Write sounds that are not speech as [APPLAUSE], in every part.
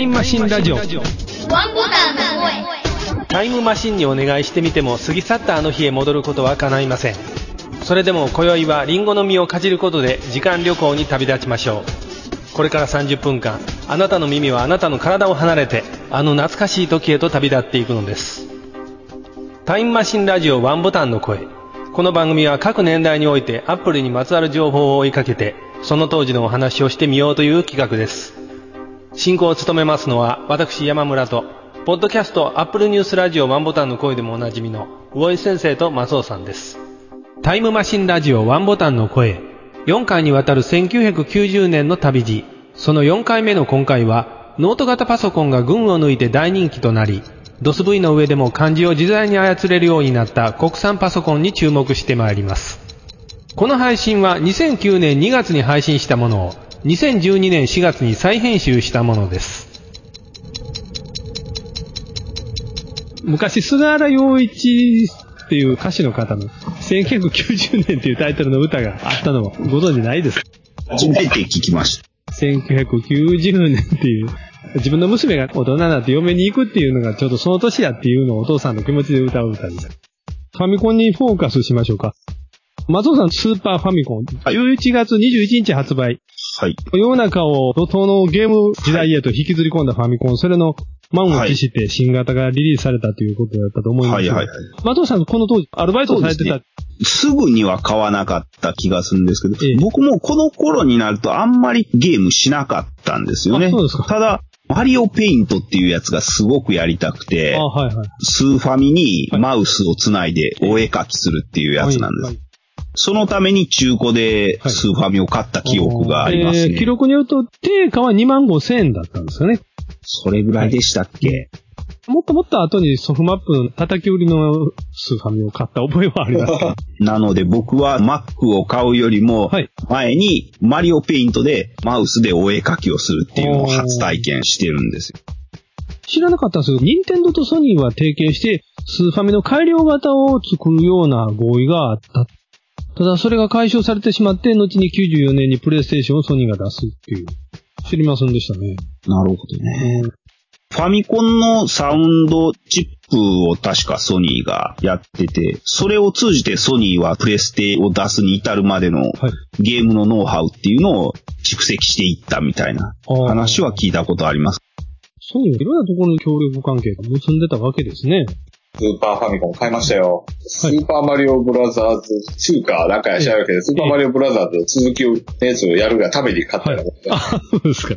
イムマシンラジオ。ワンボタンの声。タイムマシンにお願いしてみても過ぎ去ったあの日へ戻ることは叶いません。それでも今宵はリンゴの実をかじることで時間旅行に旅立ちましょう。これから30分間あなたの耳はあなたの体を離れてあの懐かしい時へと旅立っていくのです。タイムマシンラジオワンボタンの声。この番組は各年代においてアップルにまつわる情報を追いかけてその当時のお話をしてみようという企画です進行を務めますのは私山村とポッドキャストアップルニュースラジオワンボタンの声でもおなじみの魚井先生と松尾さんです。タイムマシンラジオワンボタンの声。4回にわたる1990年の旅路。その4回目の今回はノート型パソコンが群を抜いて大人気となり DOS/V の上でも漢字を自在に操れるようになった国産パソコンに注目してまいります。この配信は2009年2月に配信したものを2012年4月に再編集したものです昔菅原洋一っていう歌手の方の1990年っていうタイトルの歌があったのをご存知ないですか？初めて聞きました。1990年っていう、自分の娘が大人になって嫁に行くっていうのがちょうどその年やっていうのをお父さんの気持ちで歌う歌です。ファミコンにフォーカスしましょうか。松尾さん、スーパーファミコン、はい11月21日発売。はい。世の中を怒涛のゲーム時代へと引きずり込んだファミコン、それの満を持して新型がリリースされたということだったと思います。はいはいはい。松尾さん、この当時、アルバイトをされてた。すぐには買わなかった気がするんですけど、ええ僕もこの頃になるとあんまりゲームしなかったんですよね。あそうですかただ、マリオペイントっていうやつがすごくやりたくてあ、、はいはい。スーファミにはいマウスをつないでお絵描きするっていうやつなんです。はいはいそのために中古ではいスーファミを買った記憶がありますね。えー記録によると、定価は2万5千円だったんですよね。それぐらいでしたっけ、もっともっと後にソフマップの叩き売りのスーファミを買った覚えはありますけど。[LAUGHS] なので僕は Mac を買うよりもはい、前にマリオペイントでマウスでお絵描きをするっていうのを初体験してるんですよ。知らなかったんですけど、任天堂とソニーは提携して、スーファミの改良型を作るような合意があった。ただ、それが解消されてしまって、後に94年にプレイステーションをソニーが出すっていう。知りませんでしたね。なるほどね。ファミコンのサウンドチップを確かソニーがやってて、それを通じてソニーはプレステを出すに至るまでのはい。ゲームのノウハウっていうのを蓄積していったみたいな話は聞いたことあります。ソニーはいろんなところの協力関係が結んでたわけですね。スーパーファミコン買いましたよ。スーパーマリオブラザーズ2かなんかやしらんけど、スーパーマリオブラザーズの続きのやつをやるがために買ったよ。[LAUGHS] あ、そうですか。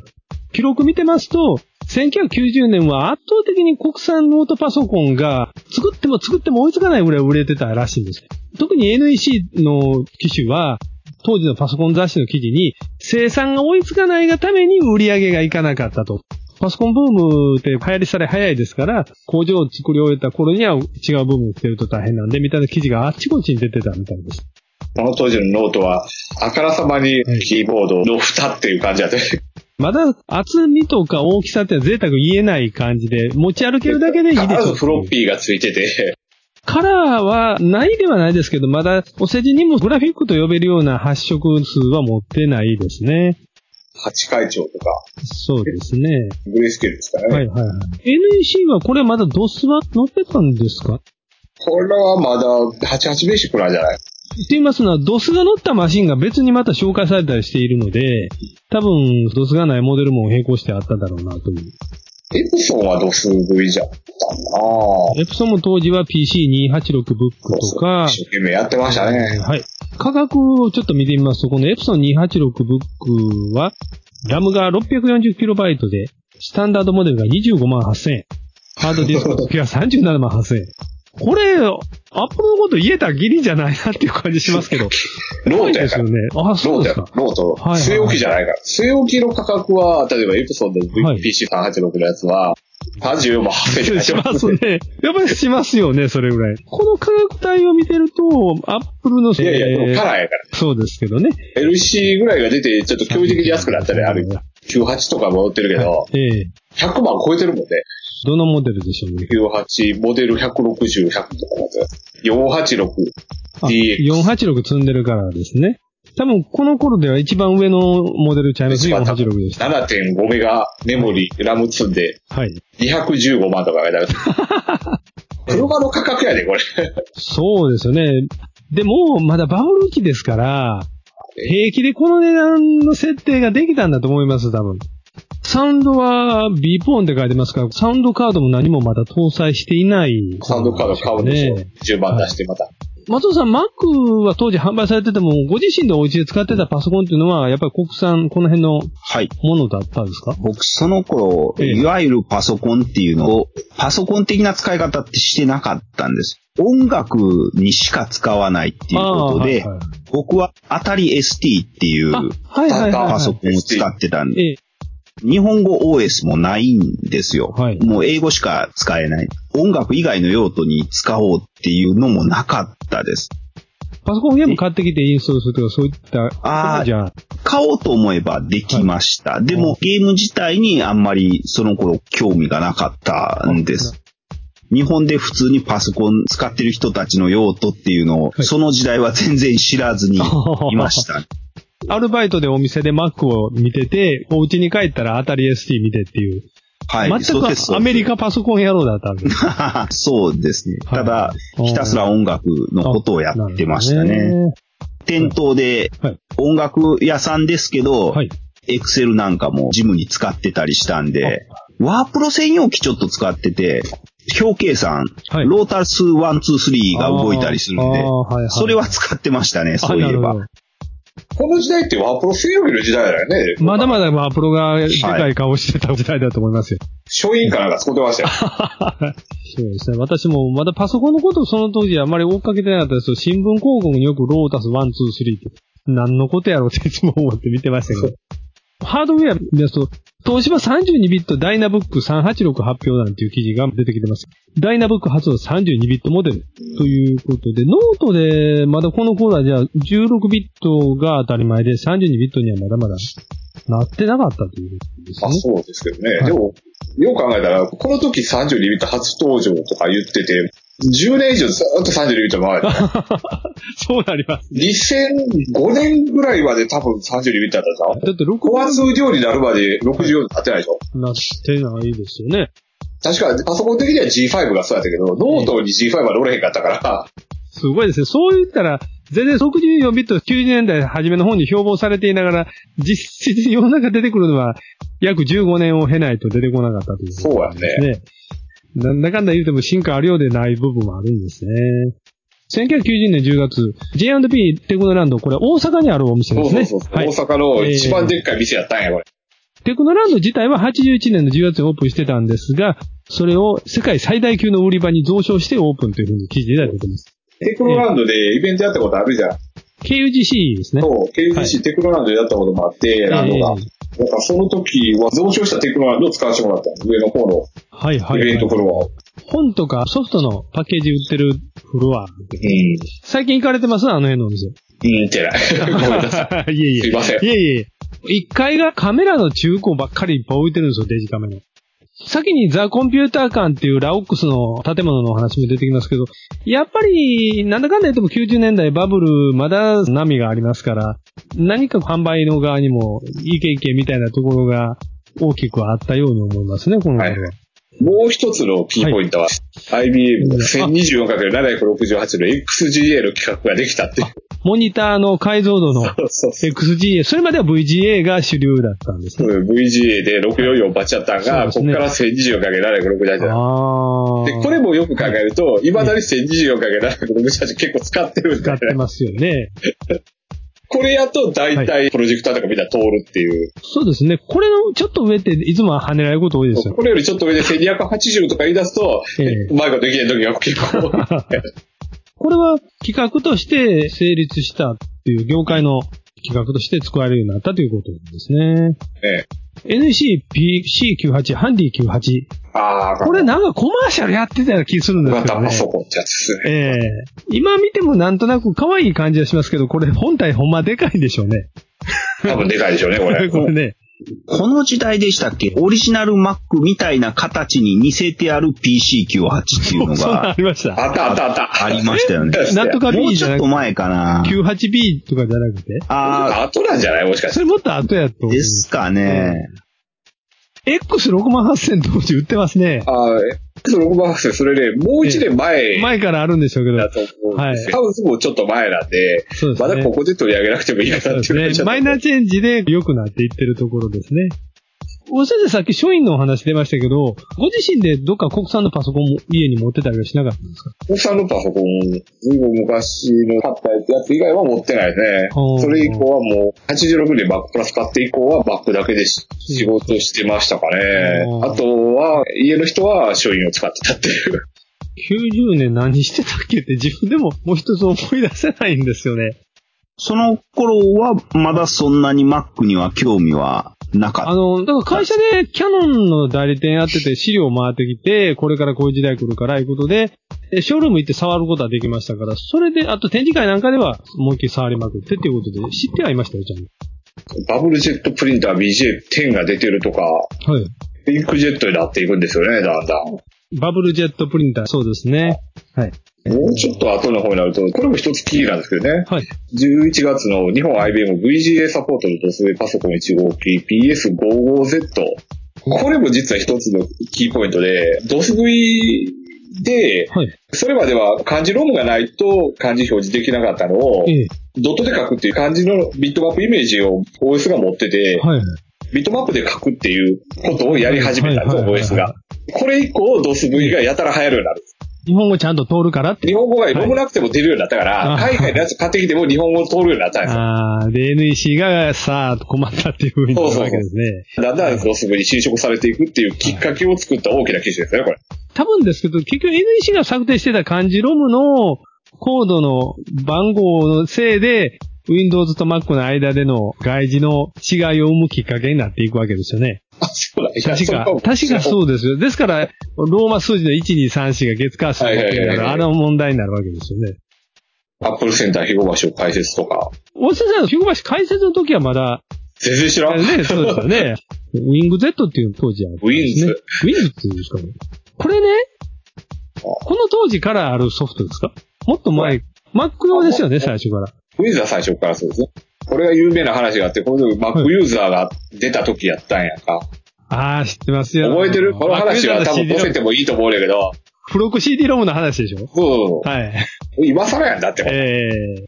記録見てますと、1990年は圧倒的に国産ノートパソコンが作っても作っても追いつかないぐらい売れてたらしいんです。特に NEC の機種は、当時のパソコン雑誌の記事に、生産が追いつかないがために売り上げがいかなかったと。パソコンブームって流行りしたら早いですから、工場を作り終えた頃には違うブームが来てると大変なんで、みたいな記事があっちこっちに出てたみたいです。この当時のノートは、あからさまにキーボードの蓋っていう感じだった。まだ厚みとか大きさって贅沢言えない感じで、持ち歩けるだけでいいでしょまずフロッピーがついてて、カラーはないではないですけど、まだお世辞にもグラフィックと呼べるような発色数は持ってないですね。八会長とか、そうですね。グレースケールですかね。はいはいはい。NEC はこれまだ DOS は載ってたんですか？これはまだ88ベーシックなんじゃない？って言いますのは、DOS が載ったマシンが別にまた紹介されたりしているので、多分 DOS がないモデルも並行してあっただろうなという。エプソンはドス V じゃったなぁ。エプソンも当時は PC286 ブックとか、一生懸命やってましたね。はい。価格をちょっと見てみますと、このエプソン286ブックは、ラムが 640KB で、スタンダードモデルが25万8000円。ハードディスク付きは37万8000円。これ、アップルのこと言えたぎりじゃないなっていう感じしますけど。[LAUGHS] ロートやからですよ。ね。あ、そうですか。ロート。はいはい据え置きじゃないから。据え置きの価格は、例えばエプソンのはい PC386 のやつは、34万8000円しますね。やっぱりしますよね、それぐらい。この価格帯を見てると、アップルの、いやいや、でもえーカラーやから。そうですけどね。LC ぐらいが出て、ちょっと驚異的に安くなったね、ある意味。98とかも売ってるけど、ええ100万超えてるもんね。どのモデルでしょう？ね。98、モデル160、100とかのやつ。486、あ DX。486積んでるからですね。多分この頃では一番上のモデルちゃいます486でした。7.5メガメモリ、ラム積んで、はい。215万とかがだ [LAUGHS] 車の価格やで、これ。そうですよね。でも、まだバブル期ですから、平気でこの値段の設定ができたんだと思います、多分。サウンドは B ポーンって書いてますから、サウンドカードも何もまだ搭載していない、サウンドカード買うんでしょね。10万出してまた。松尾さん、Mac は当時販売されてても、ご自身でお家で使ってたパソコンっていうのは、やっぱり国産、この辺のはい。ものだったんですか？僕、その頃、ええいわゆるパソコンっていうのを、パソコン的な使い方ってしてなかったんです。音楽にしか使わないっていうことで、はいはい僕は当たり ST っていう。パソコンを使ってたんで、ええ、日本語 OS もないんですよ。はいもう英語しか使えない。音楽以外の用途に使おうっていうのもなかったです。パソコンゲーム買ってきてインストールするとか、そういった、あーじゃあ、買おうと思えばできました。でもゲーム自体にあんまりその頃興味がなかったんです。日本で普通にパソコン使ってる人たちの用途っていうのを、はいその時代は全然知らずにいました。[LAUGHS] アルバイトでお店で Mac を見てて、お家に帰ったら当たり ST 見てっていう、はい。全くアメリカパソコン野郎だったんです。[LAUGHS] そうですね。はいただ、ひたすら音楽のことをやってましたね。店頭ではい音楽屋さんですけど、はい。エクセルなんかもジムに使ってたりしたんで、ワープロ専用機ちょっと使ってて、表計算、はいロータス1、2、3が動いたりするんでそれは使ってましたね、そういえば。この時代ってワープロ専用機の時代だよね。まだまだまあプロがでかい顔してた時代だと思いますよ。書院かなんか使ってましたよ。そうですね。私もまだパソコンのことをその当時あまり追っかけてなかったですけど、新聞広告によくロータス1、2、3って、何のことやろうっていつも思って見てましたけど。ハードウェア見ますと、東芝32ビットダイナブック386発表なんていう記事が出てきてます。ダイナブック初の32ビットモデルということで、ノートでまだこの頃はじゃあ16ビットが当たり前で32ビットにはまだまだなってなかったということですあ、そうですけどね。はいでも、よく考えたら、この時32ビット初登場とか言ってて、10年以上ずっと32ビットのままやった。[LAUGHS] そうなります。2005年ぐらいまで多分32ビットだったじゃん。だって6高圧通常になるまで64になってないでしょ。なってないですよね。確か、パソコン的には G5 がそうやったけど、ノートに G5 は乗れへんかったから、すごいですね。そう言ったら、全然64ビット90年代初めの方に標榜されていながら、実質世の中出てくるのは約15年を経ないと出てこなかったという、そうやね。ね。なんだかんだ言うても進化あるようでない部分もあるんですね。1990年10月、J&P テクノランド、これ大阪にあるお店ですね。そうそうそう。はい大阪の一番でっかい店やったんや、これ。テクノランド自体は81年の10月にオープンしてたんですが、それを世界最大級の売り場に増床してオープンというふうに記事で出てます。テクノランドでイベントやったことあるじゃん。KUGC ですね。そう、KGC、はいテクノランドでやったこともあって、ランドが。だからその時は増床したテクノランドを使わせてもらったの？上の方のはいはい、イベントフロアを。本とかソフトのパッケージ売ってるフロア。うん。最近行かれてます？あの辺のお店。うん、ってない。ごめんなさい。いえいえ。すいませんいえいえ。1階がカメラの中古ばっかりいっぱい置いてるんですよ、デジカメの。先にザ・コンピューター館っていうラオックスの建物の話も出てきますけど、やっぱり、なんだかんだ言っても90年代バブル、まだ波がありますから、何か販売の側にも、いけいけみたいなところが大きくあったように思いますね、この頃は。はいもう一つのキーポイントは、IBM の 1024×768 の XGA の企画ができたっていう。モニターの解像度の。XGA、それまでは VGA が主流だったんですね。VGA で644バッチャったんが、そうですねここから 1024×768 だ。ああ。で、これもよく考えると、未だに 1024×768 結構使ってるん使だよね。ってますよね。これやと大体プロジェクターとかみんな通るっていう。そうですね。これのちょっと上っていつもは跳ねられること多いですよ。これよりちょっと上で1280とか言い出すと、ええうまいことできない時が結構多い。[LAUGHS] これは企画として成立したっていう業界の企画として使われるようになったということですね。え NEC-PC98、ハンディ98。ああ、これなんかコマーシャルやってたような気するんですけどね型パ。ソコンってやつですね。ええ今見てもなんとなく可愛い感じはしますけど、これ本体ほんまでかいんでしょうね。多分でかいでしょうね、これ。[LAUGHS] これね。この時代でしたっけ？オリジナル Mac みたいな形に似せてある PC98 っていうのそんなんあがりました。あったあったあった。ありましたよね。[LAUGHS] なんとかもう B じゃなくて、ちょっと前かな。98B とかじゃなくて？あ後なんじゃない？もしかして。それもっと後やとー、。ですかね。X6 万8000当時売ってますね。ああ、X6 バースそれね、もう一年前前からあるんでしょうけど。だと思うんですよ。はハウスもちょっと前なんで、そうですね。まだここで取り上げなくてもいいかなっていうね。マイナーチェンジで良くなっていってるところですね。お先生さっき書院のお話出ましたけど、ご自身でどっか国産のパソコンも家に持ってたりはしなかったんですか？国産のパソコン、ずいぶん昔の買ったやつ以外は持ってないね。それ以降はもう、86年 Mac プラス買って以降は Mac だけでし仕事してましたかね。あとは、家の人は書院を使ってたっていう。90年何してたっけって自分でももう一つ思い出せないんですよね。その頃はまだそんなに Mac には興味はなかっあの、だから会社でキャノンの代理店やってて資料回ってきて、これからこういう時代来るからいうことで、えショールーム行って触ることはできましたから、それで、あと展示会なんかでは思いっきり触りまくってっていうことで知ってはいましたよ、ちゃんバブルジェットプリンター BJ10 が出てるとか、と。はい。インクジェットになっていくんですよね、だんだん。バブルジェットプリンター、そうですね。はい。もうちょっと後の方になると、これも一つキーなんですけどね。はい。11月の日本 IBM VGA サポートのドスベパソコン1号機 PS55Z。これも実は一つのキーポイントで、ドス V で、はい。それまでは漢字ロムがないと漢字表示できなかったのを、ええ。ドットで書くっていう漢字のビットマップイメージを OS が持ってて、はい。ビットマップで書くっていうことをやり始めたんです OS が。これ以降、ドス V がやたら流行るようになる。日本語ちゃんと通るからって。日本語がロムなくても出るようになったから、はい海外のやつ買ってきても日本語通るようになったんですよ。ああ、で、NEC がさあ困ったっていうふうになるわけですね。だんだんドス V に侵食されていくっていうきっかけを作った大きな記事ですね、これ。多分ですけど、結局 NEC が策定してた漢字ロムのコードの番号のせいで、Windows と Mac の間での外事の違いを生むきっかけになっていくわけですよね。あ、そうだ。いや確か、確かそうですよ。ですから、ローマ数字の1、2、3、4が月火水木っていうのが、あれの問題になるわけですよね。アップルセンター肥後橋を開設とか。大瀬さん、広橋開設の時はまだ、全然知らん。ね、そうですよね。ウィング Z っていうの当時あったんですね。ウィングっていうんですかね。これね、この当時からあるソフトですか？もっと前、Mac 用ですよね、最初から。ウィズは最初からそうですね。これが有名な話があって、この時 Mac ユーザーが出た時やったんやんか。ああ、知ってますよ。覚えてる？この話は多分載せてもいいと思うんだけど、付録 CD ロムの話でしょ？そうはい。今更やんだって。ええ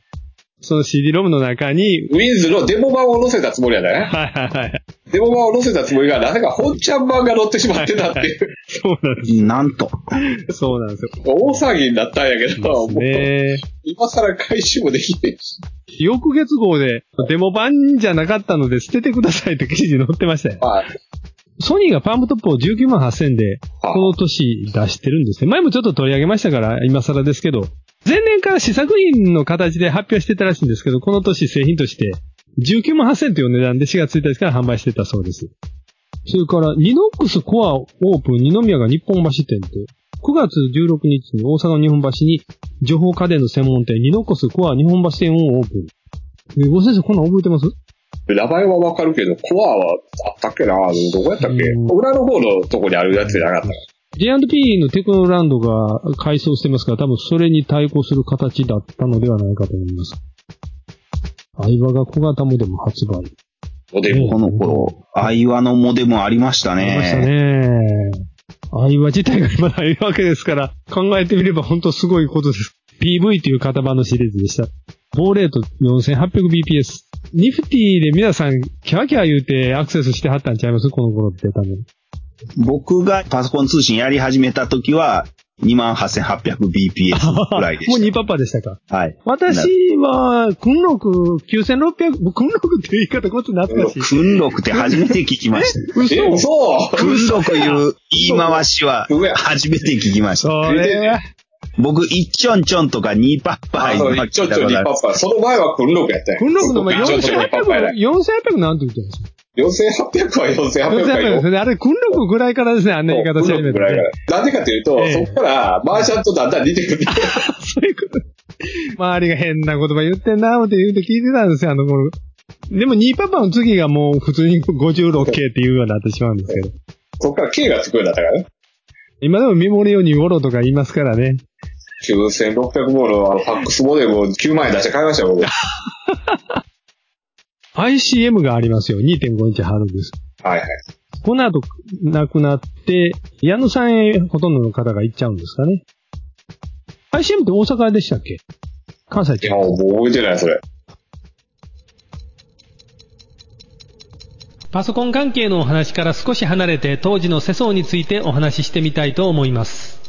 その CD ロムの中に、ウィンズのデモ版を載せたつもりやね。はいはいはい。デモ版を載せたつもりが、なぜか本ちゃん版が載ってしまってたっていう、そうなんでなんと。す。そうなんですよ。大騒ぎになったんやけど、もうね今更回収もできないし。翌月号で、デモ版じゃなかったので捨ててくださいって記事に載ってましたよ。はい。ソニーがパームトップを19万8000で、あこの年出してるんですね。前もちょっと取り上げましたから、今更ですけど、前年から試作品の形で発表してたらしいんですけど、この年製品として、19万8000という値段で4月1日から販売してたそうです。それから、ニノックスコアオープン二宮が日本橋店と、9月16日に大阪の日本橋に情報家電の専門店ニノックスコア日本橋店をオープン。えご先生、こんなん覚えてます？名前はわかるけど、コアはあったっけなどこやったっけ？うん裏の方のとこにあるやつじゃなかった J&P のテクノランドが改装してますから、多分それに対抗する形だったのではないかと思います。相葉が小型モデム発売。モデル。この頃、愛話のモデムありましたありましたね。ね。相葉自体が今ないわけですから、考えてみれば本当すごいことです。PV という型番のシリーズでした。ボーレート 4800bps。ニフティで皆さん、キャーキャー言うてアクセスしてはったんちゃいます？この頃って多分。僕がパソコン通信やり始めた時は、28,800bps ぐらいで [LAUGHS] もう2しパパでしたかた。はい。私は、訓録9600、僕訓録って言い方こっち懐かしい。訓録って初めて聞きました。[LAUGHS] 嘘え、嘘訓録いう言い回しは初めて聞きました。それ、僕、一ちょんちょんとか2パッパあ、そう、ちょっとリップアッパー。その前は訓録やったよ。訓録の前ちょっとリップアッパーや4800、4800なんて言ってるんですか4800は4800か4800よです。ね。あれ、訓録ぐらいからですね、あんな言い方し始めたぐらいねから。なんでかというと、ええそこからマーシャンとだんだん似てくる。そういうこと。周りが変な言葉言ってんな、って言うて聞いてたんですよ、あの頃。でも2パパの次がもう普通に 56K っていうようになってしまうんですけど。そっから K がつくようになったからね。今でもメモリを2ボロとか言いますからね。9600ボールのあのファックスモデルを9万円出して買いましたよ、僕。ICM がありますよ。2.5インチハードです。はいはい。この後、なくなって、矢野さんへほとんどの方が行っちゃうんですかね。ICM って大阪でしたっけ？関西いや、もう覚えてない、それ。パソコン関係のお話から少し離れて当時の世相についてお話ししてみたいと思います。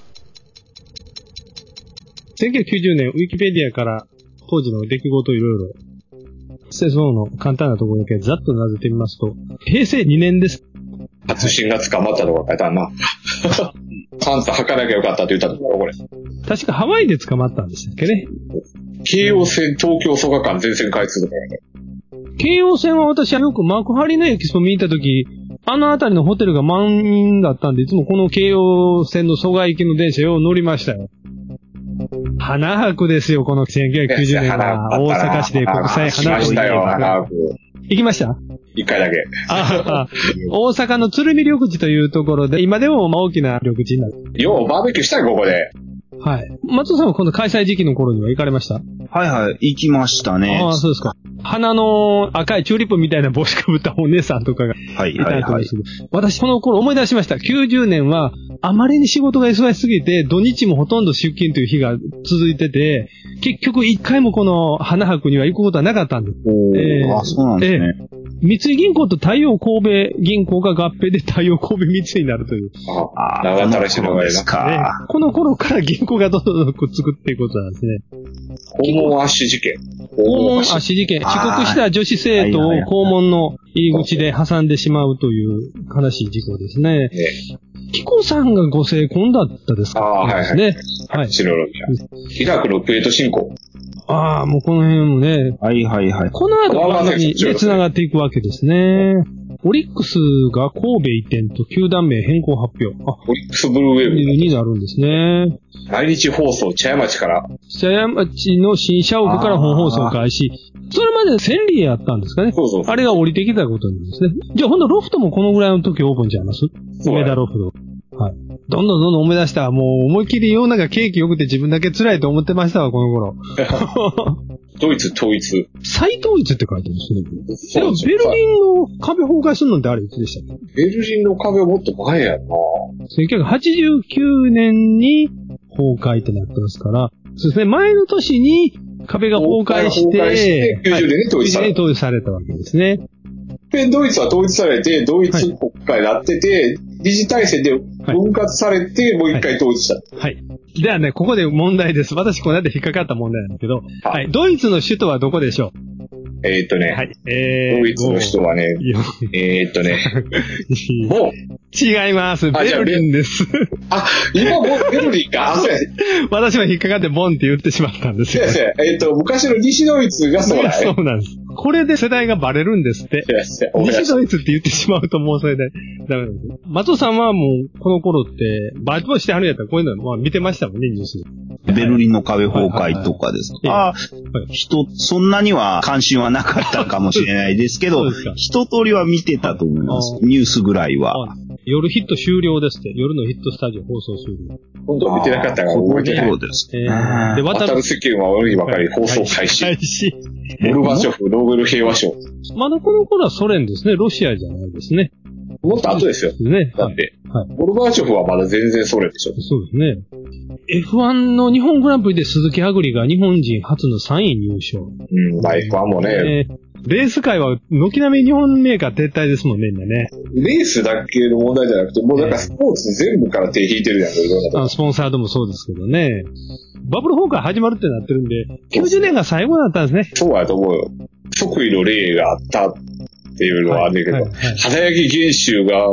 1990年、ウィキペディアから当時の出来事いろいろ、世相の簡単なところだけざっとなぜてみますと、平成2年です。初心が捕まったとか書いてあんな。パンツ履かなきゃよかったって言ったところ、これ。確かハワイで捕まったんでしたっけね。京王線東京蘇我間全線開通とかね。京王線は私はよく幕張のエキスポ見たとき、あの辺りのホテルが満員だったんで、いつもこの京王線の蘇我行きの電車を乗りましたよ。花博ですよ、この1990年は。大阪市で国際し花博ました？よ、花博。行きました一回だけ。ああ大阪の鶴見緑地というところで、今でも大きな緑地になる。ようバーベキューしたよ、ここで。はい。松尾さんは今度開催時期の頃には行かれました？はいはい、行きましたね。ああ、そうですか。花の赤いチューリップみたいな帽子かぶったお姉さんとかがはいいたりとかす。る。私、この頃思い出しました。90年は、あまりに仕事が忙しすぎて、土日もほとんど出勤という日が続いてて、結局一回もこの花博には行くことはなかったんです。ええあ、そうなんですね。三井銀行と太陽神戸銀行が合併で太陽神戸三井になるという。ああ長たらしのがいですか。この頃から銀行がどんどんくっつくっていうことなんですね。訪問アッシュ事件。肛門アッシュ足事件。遅刻した女子生徒をはいはいはい肛門の入り口で挟んでしまうという悲しい事故ですね。ね。キコさんがご成婚だったですか？ああ、はいはい。ね。はい。白宮。イラクのクウェート侵攻。ああ、もうこの辺もね、はいはいはい。この後まあまあにね繋がっていくわけですね。オリックスが神戸移転と球団名変更発表。あ、オリックスブルーウェーブ。になるんですね。毎日放送、茶屋町から。茶屋町の新社屋から本放送開始。それまで千里やったんですかね。そうそうそう。あれが降りてきたことなんですね。じゃあほんとロフトもこのぐらいの時オープンちゃいます？そうや梅田ロフト。はい。どんどんどんどん思い出した。もう思いっきり世の中景気良くて自分だけ辛いと思ってましたわ、この頃。[LAUGHS] ドイツ統一。再統一って書いてますね。でもそうですよベルリンの壁崩壊するのってあれいつでしたっけ？ベルリンの壁はもっと前やんな。1989年に崩壊ってなってますから、そうですね、前の年に壁が崩壊して、崩壊して90年に統一されたはい90年に統一されたわけですね。で、ドイツは統一されて、ドイツ国家になってて、理事体制で分割されて、もう一回統一した。はい。ではね、ここで問題です。私この間引っかかった問題なんですけど、ははい。ドイツの首都はどこでしょえーっとね、うはい。えー、ドイツの人はね、よえーっとね、[LAUGHS] もう、違います。ベルリンです。あ、今もうベルリンか。あ、そうや。[LAUGHS] 私は引っかかってボンって言ってしまったんですよ。そうや。えーっと、昔の西ドイツがそうだね。そうなんです。これで世代がバレるんですって。西ドイツって言ってしまうともうそれでダメなんです。松尾さんはもう、この頃って、バイトしてはるんやったらこういうのまあ見てましたもんね、ニュースで。ベルリンの壁崩壊とかですはいはいか。ああ、人、そんなには関心はなかったかもしれないですけど一通りは見てたと思います。あニュースぐらいは。夜ヒット終了ですって。夜のヒットスタジオ放送終了。今度は見てなかったから覚えてない。そうですえね。ー、で、渡渡る世間は俺にばかり放送開始。開始。ゴルバチョフ、ノーベル平和賞。まだこの頃はソ連ですね。ロシアじゃないですね。もっと後ですよ。ね。はい。だって、はいゴルバチョフはまだ全然ソ連でしょ。そうですね。F1 の日本グランプリで鈴木はぐりが日本人初の3位入賞。うん、まあ F1 もね、えーレース界は軒並み日本メーカー撤退ですもんね、みんなね。レースだけの問題じゃなくて、もうなんかスポーツ全部から手引いてるやん、いろんなとこあスポンサードもそうですけどね。バブル崩壊始まるってなってるんで、90年が最後だったんですね。そうやと思うよ。即位の例があったっていうのはあるんだけど、はいはいはい花焼原州が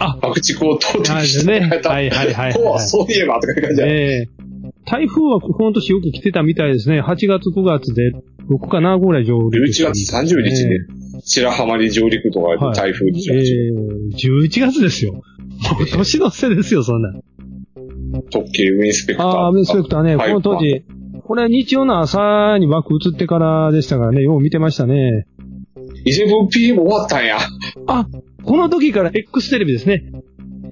あ爆竹を投擲してはいくれた。はいはいはいはい [LAUGHS] そういえばとかいう感じじゃん。ええ台風はこの年よく来てたみたいですね。8月9月で、6か7ぐらい上陸11月30日で、白浜に上陸とかはい台風にしえましえ11月ですよ。もう年の瀬ですよ、そんな。特急ウィンスペクター。ああ、インスペクターね、こはいの当時、これ日曜の朝に枠移ってからでしたからね、よう見てましたね。11PM 終わったんや。あ、この時から X テレビですね。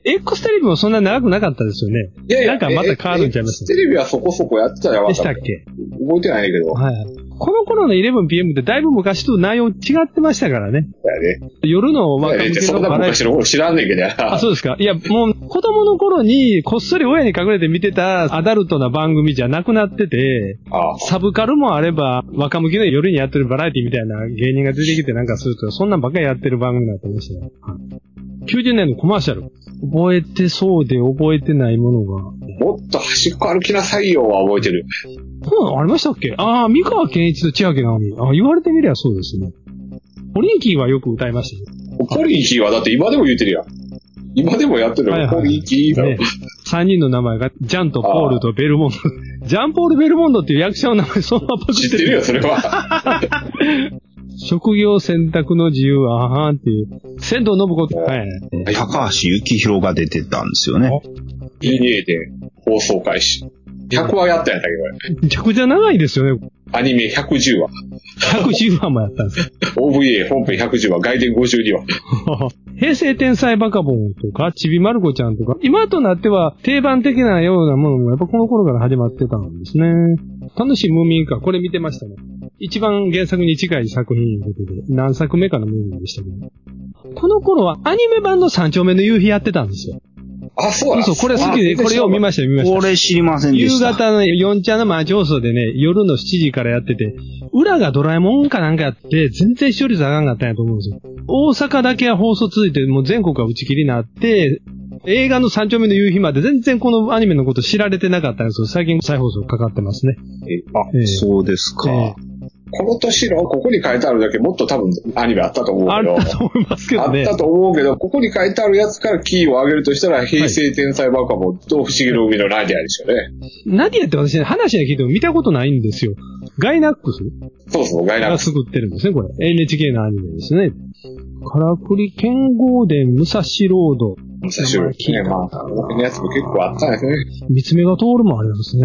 X テレビもそんな長くなかったですよね。いやいや、なんかまた変わるんちゃいます？テレビはそこそこやってたじゃなかでしたたっけ？覚えてないけど。はい。この頃の 11PM ってだいぶ昔と内容違ってましたからね。だよね。夜の若向けいやそんなのバラエティ知らんねんけど。あ、そうですか。いや、もう、子供の頃に、こっそり親に隠れて見てたアダルトな番組じゃなくなってて、ああサブカルもあれば、若向きの夜にやってるバラエティみたいな芸人が出てきてなんかすると、そんなんばっかりやってる番組になってましたよ。はい90年のコマーシャル。覚えてそうで覚えてないものが。もっと端っこ歩きなさいよは覚えてる。こんなの？ありましたっけ？ああ、三河健一と千秋直美。あ言われてみりゃそうですね。ポリンキーはよく歌いましたね。ポリンキーはだって今でも言ってるやん。今でもやってるよ。はいはいポリンキーだろ。ね三人の名前が、ジャンとポールとベルモンド。[LAUGHS] ジャンポール・ベルモンドっていう役者の名前そのままパク知ってるよ、それは。[LAUGHS] 職業選択の自由は、あはんっていう。仙道信子って、はい。高橋幸宏が出てたんですよね。E2A で放送開始。100話やったんやったけど、めちゃくちゃ長いですよね。アニメ110話。110話もやったんですよ。OVA 本編110話、外伝52話。[LAUGHS] 平成天才バカボンとか、ちびまる子ちゃんとか、今となっては定番的なようなものもやっぱこの頃から始まってたんですね。楽しいムーミンか、これ見てましたね。一番原作に近い作品ということで、何作目かのムーミンでしたけど。この頃はアニメ版の三丁目の夕日やってたんですよ。あ、そうなんそう、これ好きで、これよう見ましたよ、見ました。これ知りませんで夕した。方の4ちゃんの町放送でね、夜の7時からやってて、裏がドラえもんかなんかやって、全然視聴率上がんかったんやと思うんですよ。大阪だけは放送続いて、もう全国が打ち切りになって、映画の三丁目の夕日まで全然このアニメのこと知られてなかったんですよ。最近再放送かかってますね。あええそうですか。えこの年の、ここに書いてあるだけもっと多分アニメあったと思うあけど。ったと思いますけどね。あったと思うけど、ここに書いてあるやつからキーを上げるとしたら、平成天才バカボンと不思議の海のナディアでしょうね。ナディアって私ね、話は聞いても見たことないんですよ。ガイナックスそうそう、ガイナックス。が作ってるんですね、これ。NHK のアニメですね。カラクリ剣豪伝武蔵ロード。武蔵野ね、まあ、このやつも結構あったんですね。三つ目が通るもありますね。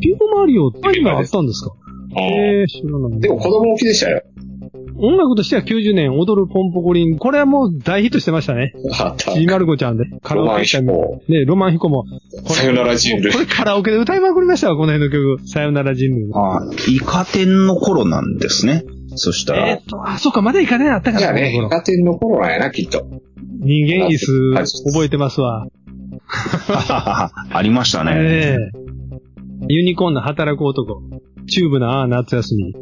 ピューマリオってアニメあったんですか？ええー、知らない。でも子供向きでしたよ。音楽としては90年、踊るポンポコリン。これはもう大ヒットしてましたね。あった。ちびまる子ちゃんで。カラロマンオケした飛行。ね、ロマン飛行も。さよなら人類これカラオケで歌いまくりましたわ、この辺の曲。さよなら人類。あ、イカ天の頃なんですね。そしたら、えーっと、あ、そうか、まだいかねえあったかな、いやね、この頃家庭の頃なんやな、きっと。人間椅子、覚えてますわ。[LAUGHS] ありましたね。ええユニコーンの働く男。チューブのああ夏休み。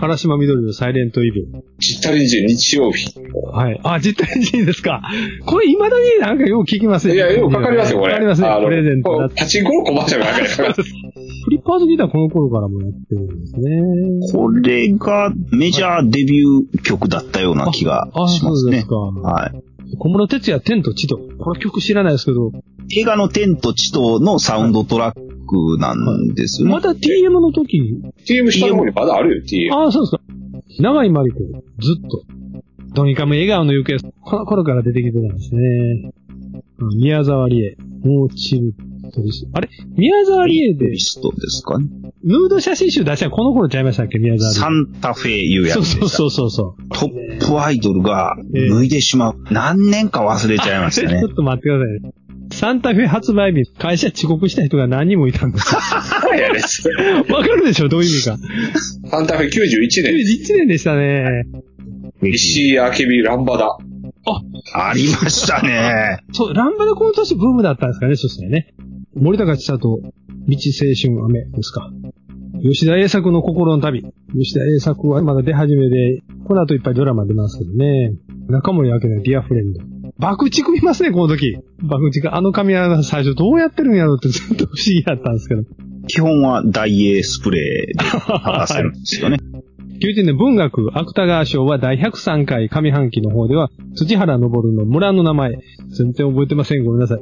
唐島緑のサイレントイブ。チッタレンジ日曜日。はい。あ、実体人ですか。これ未だになんかよく聞きますね。いや、よくかかりますよ、これ。かかりますねあ。のプレゼントパチンコのコマーシャルがかかります。フリッパーズギターこの頃からもやってるんですね。これがメジャーデビュー曲だったような気があ、しますね。そうですか。はい。小室哲也、天と地と。これ曲知らないですけど、映画の天と地とのサウンドトラックなんですよね。また TM の時、TM 下の方にまだあるよ、TM。ああ、そうですか。長井真理子、ずっと。どにかも笑顔の行方、この頃から出てきてたんですね。あ宮沢りえ、もうチルトリス。あれ？宮沢りえでリ、ストですかね。ヌード写真集出したのこの頃ちゃいましたっけ？宮沢サりンタフェいうえ。やつ。そうそうそうそう。トップアイドルが脱いでしまう。何年か忘れちゃいましたね [LAUGHS] ちょ。っと待ってくださいね。サンタフェ発売日、会社遅刻した人が何人もいたんですよ。いやです。わかるでしょどういう意味か。サンタフェ91年。91年でしたね。石井明美ランバダ。ありましたね。そう、ランバダこの年ブームだったんですかね、そしたらね。森高千里、道青春雨ですか。吉田栄作の心の旅。吉田栄作はまだ出始めで、この後いっぱいドラマ出ますけどね。中森明菜、ディアフレンド。爆竹見ますね、この時。爆竹。あの髪は最初どうやってるんやろうってずっと不思議だったんですけど。基本は大英スプレーで剥がせるんですよね。[LAUGHS] 90年文学芥川賞は第103回上半期の方では、土原昇の村の名前。全然覚えてません。ごめんなさい。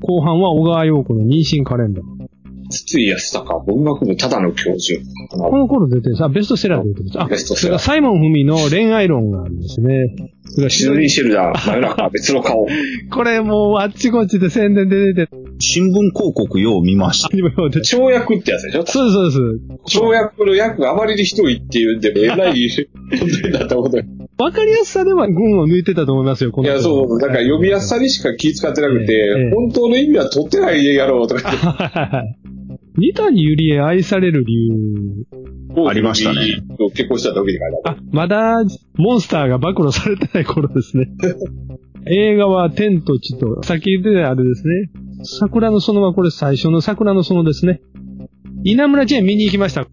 後半は小川陽子の妊娠カレンダー。筒井康隆、文学部ただの教授。この頃出てるさ、ベストセラーで出てます。あ、ベストセラーサイモン・フミの恋愛論がありますね。それシドニー・シェルダー、真夜中、別の顔。[LAUGHS] これもうあっちこっちで宣伝で出て、新聞広告よう見ました。跳躍ってやつでしょ？そうそうです。跳躍の役があまりにひどいっていうんで、えらい問題になったこと。いわかりやすさでは群を抜いてたと思いますよ、この。や、そう、だから読みやすさにしか気使ってなくええて、本当の意味は取ってないやろうとか。[LAUGHS] 二谷ゆりへ愛される理由。ありましたね。結婚した時に書いてある。あ、まだ、モンスターが暴露されてない頃ですね。[LAUGHS] 映画は天と地と、先言ってたあれですね。桜の園はこれ最初の桜の園ですね。稲村ジェーン見に行きました。フ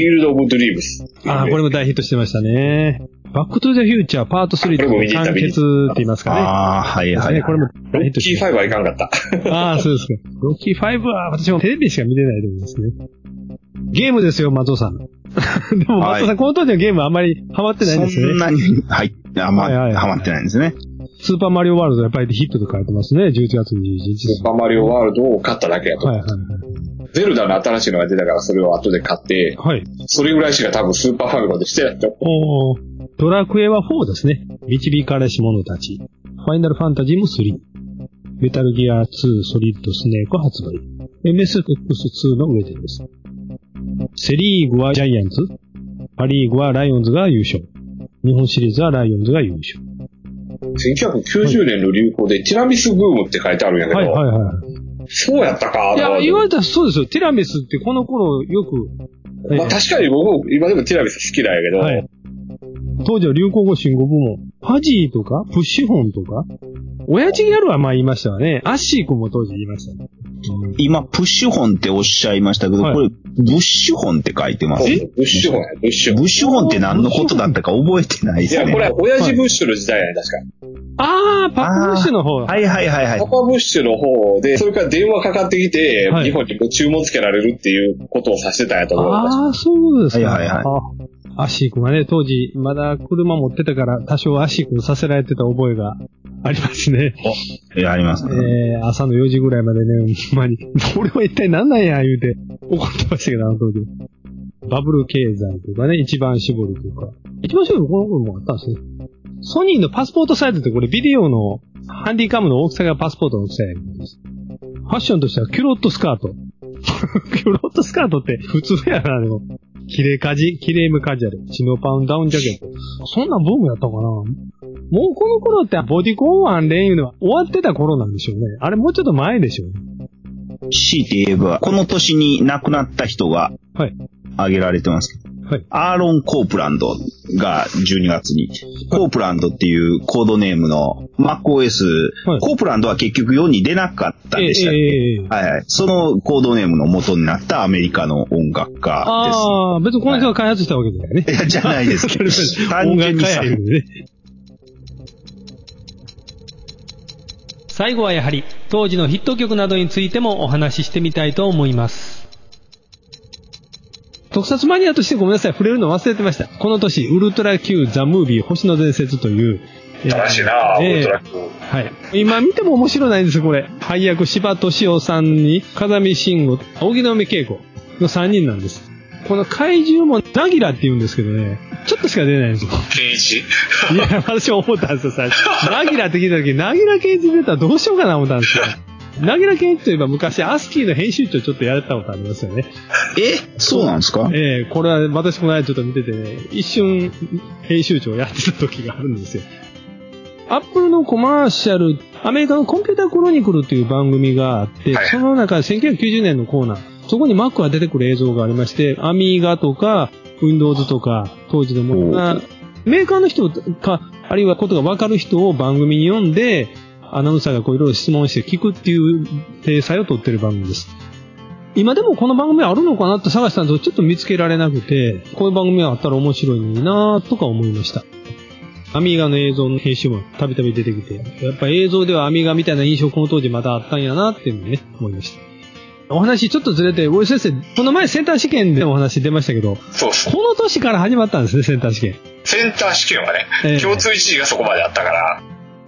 ィールド・オブ・ドリームス。ああ、これも大ヒットしてましたね。バックトゥザフューチャーパート3とこれも見に行った完結って言いますかね。ああ、はいはい、これもロッキー5はいかんかった。ああ、そうですか。ロッキー5は私もテレビでしか見てないと思いますね。ゲームですよ、松尾さん。[LAUGHS] でも松尾さん、この当時はゲームあんまりハマってないんですね。そんなに、はい、あんま、はいはいはいハマってないんですね。スーパーマリオワールドやっぱりヒットと書いてますね。11月21日スーパーマリオワールドを買っただけやと。はいはいゼルダの新しいのが出たからそれを後で買って、はい。はい。それぐらいしか多分スーパーファミコンでしてないと。おードラクエは4ですね。導かれし者たち。ファイナルファンタジーも3。メタルギア2ソリッドスネーク発売。MSX2 の上でです。セリーグはジャイアンツ。パリーグはライオンズが優勝。日本シリーズはライオンズが優勝。1990年の流行でティラミスブームって書いてあるんやけど、はいはいはい。そうやったかいや、言われたらそうですよ。ティラミスってこの頃よく、まあ確かに僕も今でもティラミス好きなんやけど、はい当時は流行語新語部門。ファジーとか、プッシュホンとか、親父ギャルはまあ言いましたわね。アッシー君も当時言いましたね。今、プッシュホンっておっしゃいましたけど、はいこれ、ブッシュホンって書いてます？ブッシュホンや、ブッシュホン。ブッシュホンって何のことだったか覚えてないですね。いや、これは親父ブッシュの時代やね、確か。あー、パパブッシュの方。はいはいはいはいパ。パブッシュの方で、それから電話かかってきて、はい日本に注文つけられるっていうことを指してたんやと思う。ああ、そうですか。はいはいはいあアッシー君はね、当時、まだ車持ってたから、多少アッシー君させられてた覚えがありますね。いやありますね。えー、朝の4時ぐらいまでね、ほんまに、俺は一体何なんや、言うて、怒ってましたけど、あの当時。バブル経済とかね、一番絞るとか。一番絞るこの頃もあったんですね。ソニーのパスポートサイズってこれビデオのハンディカムの大きさがパスポートの大きさやです。ファッションとしてはキュロットスカート。[LAUGHS] キュロットスカートって普通やな、でも。キレカジ、キレームカジュアル、チノパウンダウンジャケット。そんなブームやったかなもうこの頃ってボディコンワンレンいうのは終わってた頃なんでしょうね。あれもうちょっと前でしょうね。強いて言えば、この年に亡くなった人がはい。挙げられてますけど、はい。アーロン・コープランドが12月に、コープランドっていうコードネームの MacOS、はいコープランドは結局世に出なかったんでしたっけ、ええええはいはい。そのコードネームの元になったアメリカの音楽家ああ、別にこの人が開発したわけじゃないね。です。いや、じゃないですけど、[LAUGHS] 単音純にさね。最後はやはり当時のヒット曲などについてもお話ししてみたいと思います。特撮マニアとしてごめんなさい、触れるの忘れてました。この年、ウルトラ Q ザ・ムービー星の伝説という、えー正しいな、えーウルトラク。はい。今見ても面白ないんですよ、これ。配役、柴敏夫さんに、風見慎吾、荻野目恵子の3人なんです。この怪獣も、ナギラって言うんですけどね、ちょっとしか出ないんですよ。ケンイチ。いや、私思ったんですよ、最初。ナギラって聞いた時、ナギラケンイチ出たらどうしようかな思ったんですよ。ナギラケンイチといえば昔、アスキーの編集長ちょっとやったことありますよね。え？そうなんですか？ええこれは私この間ちょっと見ててね、一瞬編集長やってた時があるんですよ。アップルのコマーシャル、アメリカのコンピュータークロニクルという番組があって、はい。その中で1990年のコーナー、そこに Mac が出てくる映像がありまして、アミーガとか、Windows とか、当時のものが、メーカーの人か、あるいはことが分かる人を番組に読んで、アナウンサーがこういろいろ質問して聞くっていう体裁を取ってる番組です。今でもこの番組あるのかなって探したんですけど、ちょっと見つけられなくて、こういう番組があったら面白いのになとか思いました。アミーガの映像の編集もたびたび出てきて、やっぱ映像ではアミーガみたいな印象この当時まだあったんやなっていうのをね、思いました。お話ちょっとずれて、大井先生、この前センター試験でお話出ましたけど、そうっす。この年から始まったんですね、センター試験。センター試験はね、ええ共通一次がそこまであったから、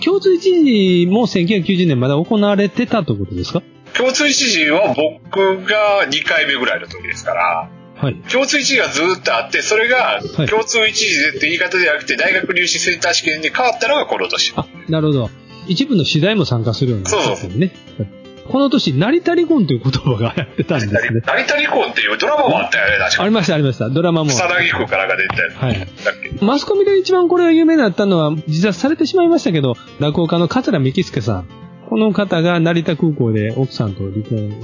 共通一次も1990年まだ行われてたということですか？共通一次は僕が2回目ぐらいの時ですから、はい。共通一次がずーっとあって、それがはい共通一次でって言い方ではなくて、大学入試センター試験に変わったのがこの年。あ、なるほど。一部の次第も参加するようになったんですよね。この年、成田離婚という言葉が流行ってたんですね。成田離婚っていうドラマもあったよね、確かありました、ありました。ドラマも。草薙君からが出てたやつ。はい。だっけ？マスコミで一番これが有名になったのは、自殺されてしまいましたけど、落語家の桂幹介さん。この方が成田空港で奥さんと離婚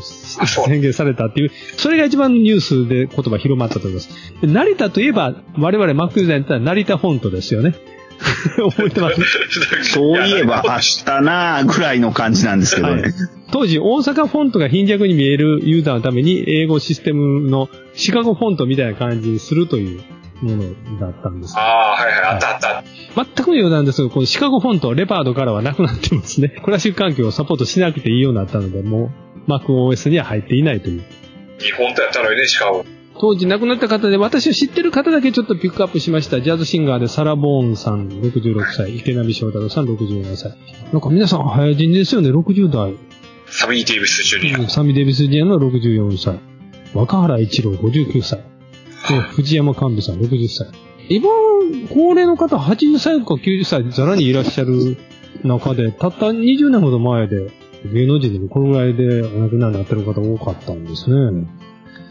宣言されたっていう、それが一番ニュースで言葉広まったと思います。で成田といえば、我々マックユーザーに言ったら成田フォントですよね。[LAUGHS] 覚えてます？[LAUGHS] そういえば、明日なーぐらいの感じなんですけどね。当時、大阪フォントが貧弱に見えるユーザーのために、英語システムのシカゴフォントみたいな感じにするというものだったんです。ああ、はいはい、あったあった。全くの余談ですが、このシカゴフォント、レパードからはなくなってますね。クラシック環境をサポートしなくていいようになったので、もう MacOS には入っていないという。日本とやったのにね、しかも。当時亡くなった方で、私を知ってる方だけちょっとピックアップしました。ジャズシンガーでサラ・ボーンさん66歳、池波正太郎さん64歳。なんか皆さん早死にですよね、60代。サミー・デイビス・ジュニア。サミ・デビス・ジュニアの64歳。若原一郎59歳。で藤山寛美さん60歳。今、高齢の方80歳か90歳ざらにいらっしゃる中で、たった20年ほど前で、芸能人でこのぐらいでお亡くなりになってる方多かったんですね。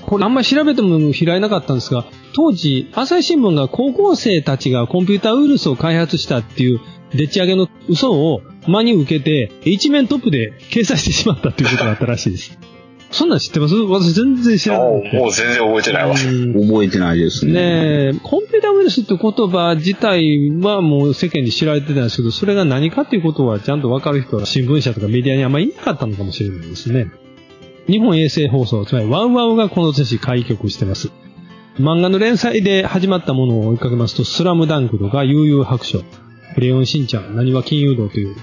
これあんまり調べても開いなかったんですが、当時、朝日新聞が高校生たちがコンピューターウイルスを開発したっていう、でっち上げの嘘を真に受けて、一面トップで掲載してしまったっていうことがあったらしいです。[LAUGHS] そんなん知ってます？私全然知らなもくて。うもう全然覚えてないわ。うん覚えてないですね。ねえ、コンピューターウイルスって言葉自体はもう世間に知られてたんですけど、それが何かっていうことはちゃんとわかる人は新聞社とかメディアにあんまりいなかったのかもしれないですね。日本衛星放送、つまりワウワウがこの年開局してます。漫画の連載で始まったものを追いかけますと、スラムダンクとか悠々白書、クレヨンしんちゃん、何は金融道という、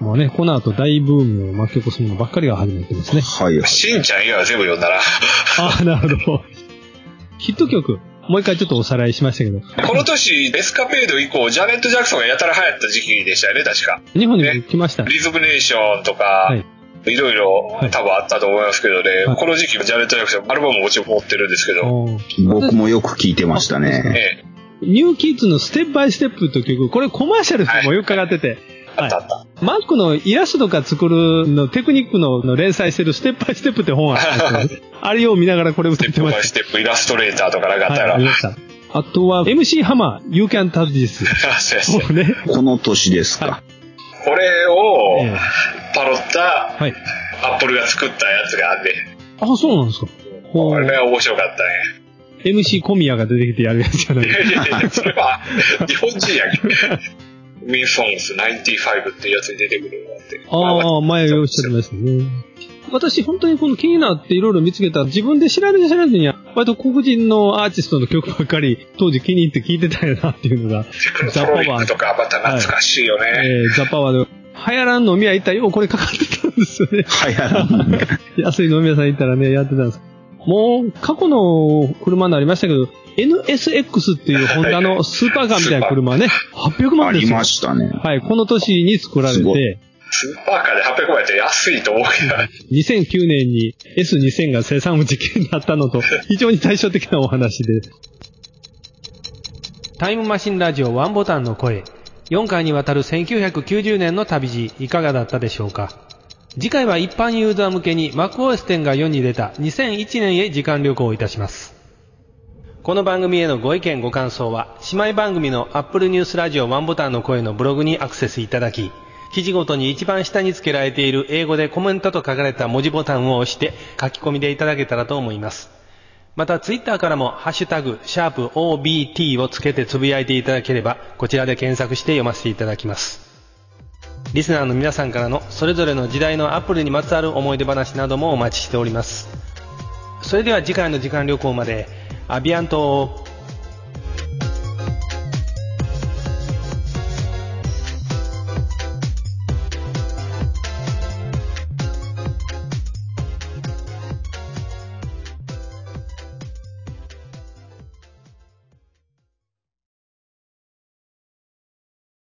もうね、この後大ブームを巻き起こすものばっかりが始まってますね。はいはい。しんちゃん以外は全部読んだな。ああ、なるほど。ヒット曲、もう一回ちょっとおさらいしましたけど、この年、エスカペード以降、ジャネット・ジャクソンがやたら流行った時期でしたよね、確か。日本にも来ました。リズムネーションとか、はいい、ろいろはい多分あったと思いますけどね、はいこの時期、ジャネット・ジャクソン、アルバムももちろん持ってるんですけど、僕もよく聞いてましたね。ええ、ニューキッズのステップバイステップという曲、これコマーシャルもよくかかってて、あったあった。マックのイラストとか作るのテクニックのの連載してるステップバイステップって本あったんですよ [LAUGHS] あれを見ながらこれ歌ステップってましバイステップ、イラストレーターとかなんかあた。はい、ったら、ありました。あとは、MC ハマー、You Can Touch This。[LAUGHS] そうやそうやもうね。この年ですか。これをええパロったはい。アップルが作ったやつがあって、あ、そうなんですか。これね、面白かったね。MC 小宮が出てきてやるやつじゃないいやいやいや、それは日本人やけど。[LAUGHS] ウィンソンス95っていうやつに出てくるのがあって。ああ、前おっしゃってましたね。私、本当にこの気になっていろいろ見つけた自分で調べて調べてには、割と黒人のアーティストの曲ばっかり、当時気に入って聴いてたよなっていうのが、テクノトロニックとかまた懐かしいよね。えー、ザ・パワーで、流行らん飲み屋行ったらようこれかかってたんですよね。はいはい。安い飲み屋さん行ったらね、やってたんです。もう、過去の車になりましたけど、NSX っていうホンダのスーパーカーみたいな車ね、800あ万ですよ。りましたね。はい、この年に作られて、スーパーカーで800万円って安いと思うけど、2009年に S2000 が生産不実験になったのと、非常に対照的なお話で。タイムマシンラジオワンボタンの声。4回にわたる1990年の旅路、いかがだったでしょうか？次回は一般ユーザー向けに MacOS 10が世に出た2001年へ時間旅行いたします。この番組へのご意見ご感想は、姉妹番組の Apple News ラジオワンボタンの声のブログにアクセスいただき、記事ごとに一番下に付けられている英語でコメントと書かれた文字ボタンを押して書き込みでいただけたらと思います。また、ツイッターからも、ハッシュタグ、シャープ OBT をつけてつぶやいていただければ、こちらで検索して読ませていただきます。リスナーの皆さんからの、それぞれの時代のアップルにまつわる思い出話などもお待ちしております。それでは次回の時間旅行まで、アビアント